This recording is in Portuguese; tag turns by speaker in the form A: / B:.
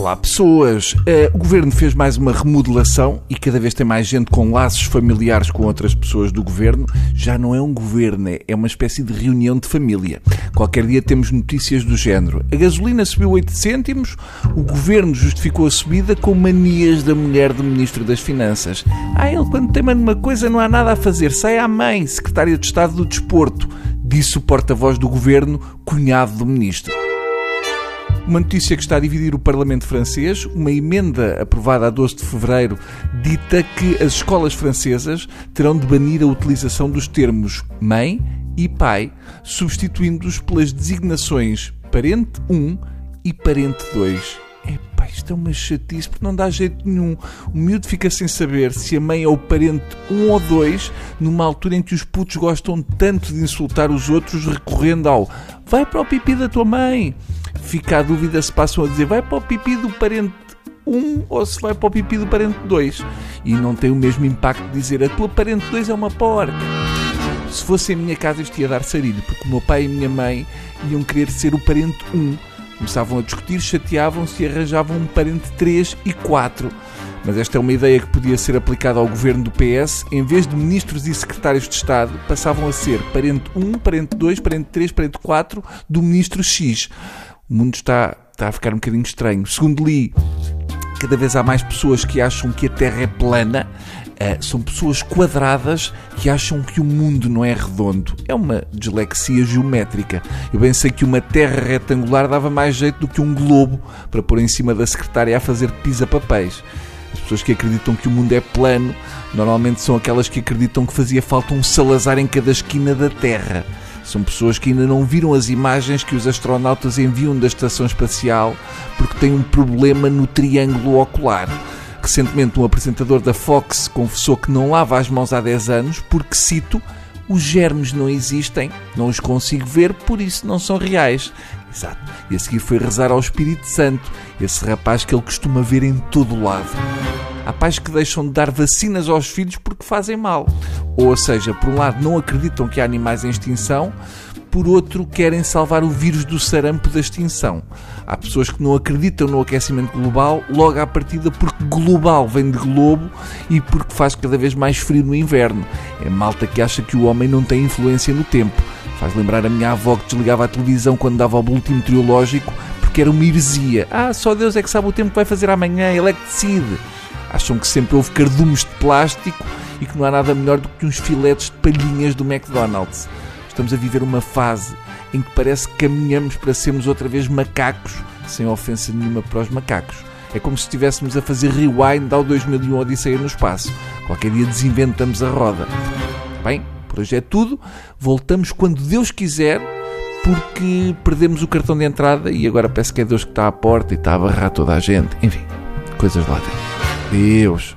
A: Olá pessoas, uh, o governo fez mais uma remodelação e cada vez tem mais gente com laços familiares com outras pessoas do governo. Já não é um governo, é, é uma espécie de reunião de família. Qualquer dia temos notícias do género. A gasolina subiu 8 cêntimos, o governo justificou a subida com manias da mulher do Ministro das Finanças. Ah, ele quando tema numa coisa não há nada a fazer, sai à mãe, Secretária de Estado do Desporto, disse o porta-voz do governo, cunhado do Ministro. Uma notícia que está a dividir o Parlamento francês, uma emenda aprovada a 12 de fevereiro, dita que as escolas francesas terão de banir a utilização dos termos mãe e pai, substituindo-os pelas designações parente 1 e parente 2. Epá, isto é uma chatice porque não dá jeito nenhum. O miúdo fica sem saber se a mãe é o parente 1 ou 2, numa altura em que os putos gostam tanto de insultar os outros, recorrendo ao vai para o pipi da tua mãe fica a dúvida se passam a dizer vai para o pipi do parente 1 ou se vai para o pipi do parente 2. E não tem o mesmo impacto de dizer a tua parente 2 é uma porca. Se fosse em minha casa isto ia dar sarilho, porque o meu pai e a minha mãe iam querer ser o parente 1. Começavam a discutir, chateavam-se e arranjavam um parente 3 e 4. Mas esta é uma ideia que podia ser aplicada ao governo do PS. Em vez de ministros e secretários de Estado, passavam a ser parente 1, parente 2, parente 3, parente 4 do ministro X o mundo está, está a ficar um bocadinho estranho. Segundo li, cada vez há mais pessoas que acham que a Terra é plana. Uh, são pessoas quadradas que acham que o mundo não é redondo. É uma dislexia geométrica. Eu bem sei que uma terra retangular dava mais jeito do que um globo para pôr em cima da secretária a fazer pisa-papéis. As pessoas que acreditam que o mundo é plano normalmente são aquelas que acreditam que fazia falta um Salazar em cada esquina da Terra. São pessoas que ainda não viram as imagens que os astronautas enviam da estação espacial porque têm um problema no triângulo ocular. Recentemente, um apresentador da Fox confessou que não lava as mãos há 10 anos porque, cito, os germes não existem, não os consigo ver, por isso não são reais. Exato. E a seguir foi rezar ao Espírito Santo, esse rapaz que ele costuma ver em todo o lado. Há pais que deixam de dar vacinas aos filhos porque fazem mal. Ou seja, por um lado não acreditam que há animais em extinção, por outro querem salvar o vírus do sarampo da extinção. Há pessoas que não acreditam no aquecimento global, logo à partida porque global vem de globo e porque faz cada vez mais frio no inverno. É malta que acha que o homem não tem influência no tempo. Faz lembrar a minha avó que desligava a televisão quando dava o boletim meteorológico porque era uma heresia. Ah, só Deus é que sabe o tempo que vai fazer amanhã, ele é que decide. Acham que sempre houve cardumes de plástico e que não há nada melhor do que uns filetes de palhinhas do McDonald's. Estamos a viver uma fase em que parece que caminhamos para sermos outra vez macacos, sem ofensa nenhuma para os macacos. É como se estivéssemos a fazer rewind ao 2001 Odisseia no Espaço. Qualquer dia desinventamos a roda. Bem, por hoje é tudo. Voltamos quando Deus quiser, porque perdemos o cartão de entrada e agora parece que é Deus que está à porta e está a barrar toda a gente. Enfim, coisas lá dentro. Deus.